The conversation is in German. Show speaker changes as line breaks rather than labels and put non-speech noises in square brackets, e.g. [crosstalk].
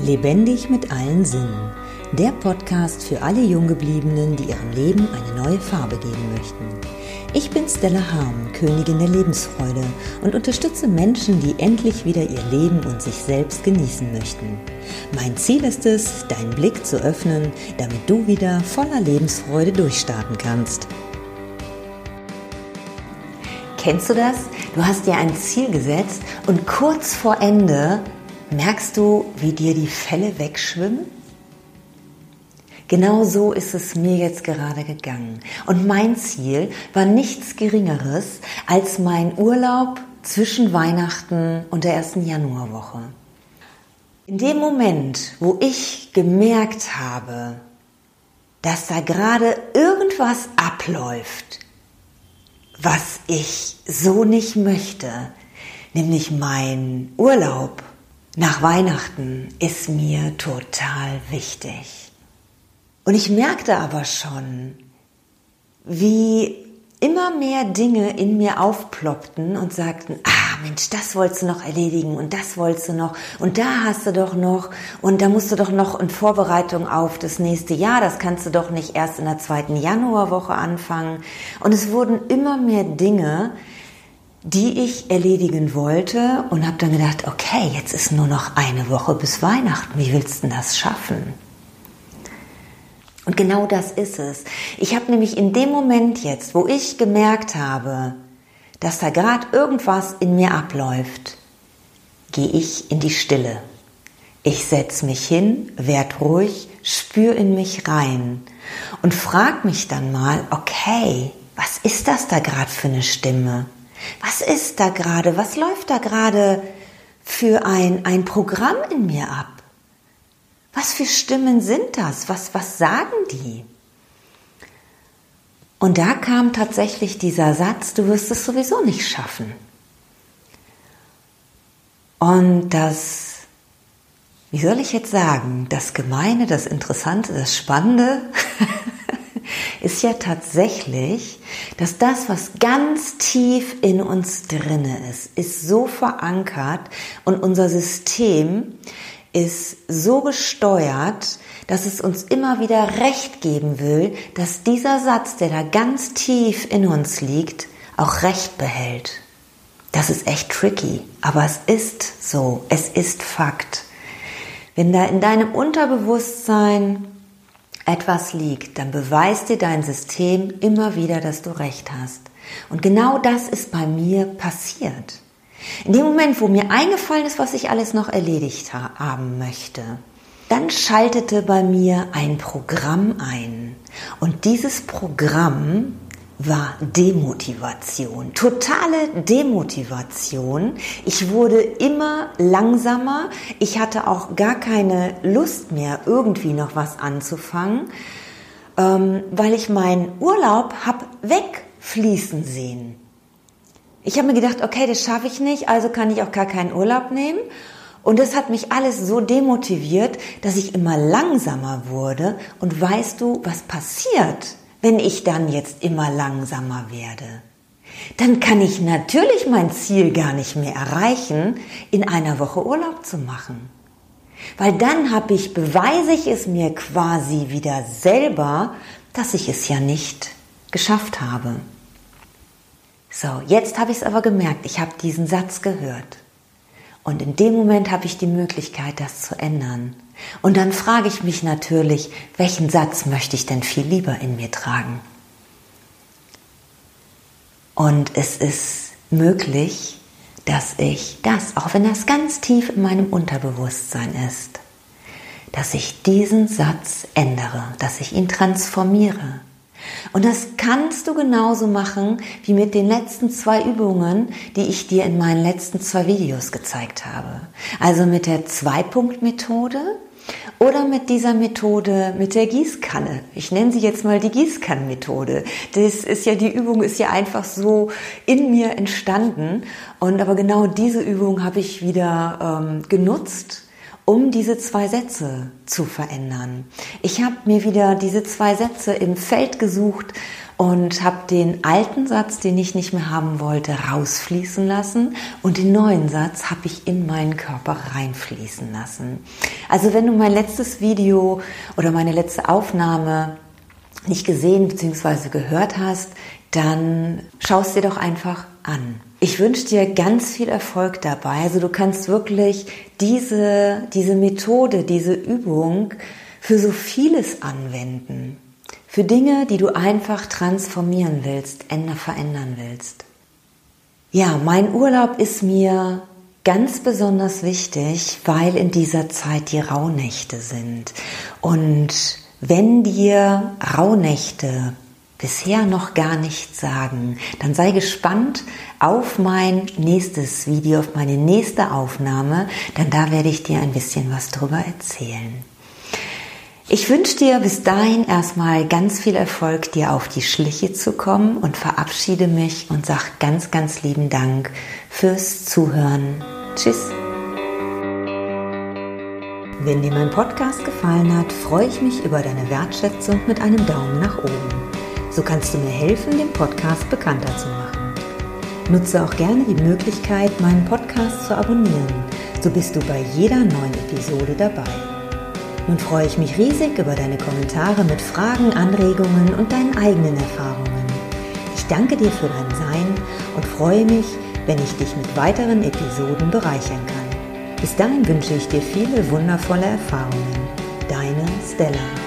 Lebendig mit allen Sinnen. Der Podcast für alle Junggebliebenen, die ihrem Leben eine neue Farbe geben möchten. Ich bin Stella Harm, Königin der Lebensfreude und unterstütze Menschen, die endlich wieder ihr Leben und sich selbst genießen möchten. Mein Ziel ist es, deinen Blick zu öffnen, damit du wieder voller Lebensfreude durchstarten kannst. Kennst du das? Du hast dir ein Ziel gesetzt und kurz vor Ende Merkst du, wie dir die Fälle wegschwimmen? Genau so ist es mir jetzt gerade gegangen. Und mein Ziel war nichts Geringeres als mein Urlaub zwischen Weihnachten und der ersten Januarwoche. In dem Moment, wo ich gemerkt habe, dass da gerade irgendwas abläuft, was ich so nicht möchte, nämlich mein Urlaub nach Weihnachten ist mir total wichtig. Und ich merkte aber schon, wie immer mehr Dinge in mir aufploppten und sagten, ah Mensch, das wolltest du noch erledigen und das wolltest du noch und da hast du doch noch und da musst du doch noch in Vorbereitung auf das nächste Jahr, das kannst du doch nicht erst in der zweiten Januarwoche anfangen. Und es wurden immer mehr Dinge, die ich erledigen wollte und habe dann gedacht, okay, jetzt ist nur noch eine Woche bis Weihnachten. Wie willst du das schaffen? Und genau das ist es. Ich habe nämlich in dem Moment jetzt, wo ich gemerkt habe, dass da gerade irgendwas in mir abläuft, gehe ich in die Stille. Ich setze mich hin, werd ruhig, spür in mich rein und frag mich dann mal, okay, was ist das da gerade für eine Stimme? Was ist da gerade? Was läuft da gerade für ein, ein Programm in mir ab? Was für Stimmen sind das? Was, was sagen die? Und da kam tatsächlich dieser Satz, du wirst es sowieso nicht schaffen. Und das, wie soll ich jetzt sagen, das Gemeine, das Interessante, das Spannende [laughs] ist ja tatsächlich, dass das, was ganz tief in uns drinne ist, ist so verankert und unser System ist so gesteuert, dass es uns immer wieder recht geben will, dass dieser Satz, der da ganz tief in uns liegt, auch recht behält. Das ist echt tricky, aber es ist so, es ist Fakt. Wenn da in deinem Unterbewusstsein etwas liegt, dann beweist dir dein System immer wieder, dass du recht hast. Und genau das ist bei mir passiert. In dem Moment, wo mir eingefallen ist, was ich alles noch erledigt haben möchte, dann schaltete bei mir ein Programm ein. Und dieses Programm war Demotivation, totale Demotivation. Ich wurde immer langsamer. Ich hatte auch gar keine Lust mehr, irgendwie noch was anzufangen, ähm, weil ich meinen Urlaub hab wegfließen sehen. Ich habe mir gedacht, okay, das schaffe ich nicht, also kann ich auch gar keinen Urlaub nehmen. Und das hat mich alles so demotiviert, dass ich immer langsamer wurde. Und weißt du, was passiert, wenn ich dann jetzt immer langsamer werde, dann kann ich natürlich mein Ziel gar nicht mehr erreichen, in einer Woche Urlaub zu machen. Weil dann habe ich, beweise ich es mir quasi wieder selber, dass ich es ja nicht geschafft habe. So, jetzt habe ich es aber gemerkt, ich habe diesen Satz gehört. Und in dem Moment habe ich die Möglichkeit, das zu ändern. Und dann frage ich mich natürlich, welchen Satz möchte ich denn viel lieber in mir tragen? Und es ist möglich, dass ich das, auch wenn das ganz tief in meinem Unterbewusstsein ist, dass ich diesen Satz ändere, dass ich ihn transformiere und das kannst du genauso machen wie mit den letzten zwei Übungen, die ich dir in meinen letzten zwei Videos gezeigt habe. Also mit der Zwei-Punkt-Methode oder mit dieser Methode mit der Gießkanne. Ich nenne sie jetzt mal die Gießkannenmethode. Das ist ja, die Übung ist ja einfach so in mir entstanden. Und aber genau diese Übung habe ich wieder ähm, genutzt um diese zwei Sätze zu verändern. Ich habe mir wieder diese zwei Sätze im Feld gesucht, und habe den alten Satz, den ich nicht mehr haben wollte, rausfließen lassen und den neuen Satz habe ich in meinen Körper reinfließen lassen. Also wenn du mein letztes Video oder meine letzte Aufnahme nicht gesehen bzw. gehört hast, dann schaust dir doch einfach an. Ich wünsche dir ganz viel Erfolg dabei. Also du kannst wirklich diese, diese Methode, diese Übung für so vieles anwenden. Für Dinge, die du einfach transformieren willst, ändern, verändern willst. Ja, mein Urlaub ist mir ganz besonders wichtig, weil in dieser Zeit die Rauhnächte sind. Und wenn dir Rauhnächte bisher noch gar nichts sagen, dann sei gespannt auf mein nächstes Video, auf meine nächste Aufnahme, denn da werde ich dir ein bisschen was drüber erzählen. Ich wünsche dir bis dahin erstmal ganz viel Erfolg, dir auf die Schliche zu kommen und verabschiede mich und sag ganz, ganz lieben Dank fürs Zuhören. Tschüss. Wenn dir mein Podcast gefallen hat, freue ich mich über deine Wertschätzung mit einem Daumen nach oben. So kannst du mir helfen, den Podcast bekannter zu machen. Nutze auch gerne die Möglichkeit, meinen Podcast zu abonnieren. So bist du bei jeder neuen Episode dabei. Nun freue ich mich riesig über deine Kommentare mit Fragen, Anregungen und deinen eigenen Erfahrungen. Ich danke dir für dein Sein und freue mich, wenn ich dich mit weiteren Episoden bereichern kann. Bis dahin wünsche ich dir viele wundervolle Erfahrungen. Deine Stella.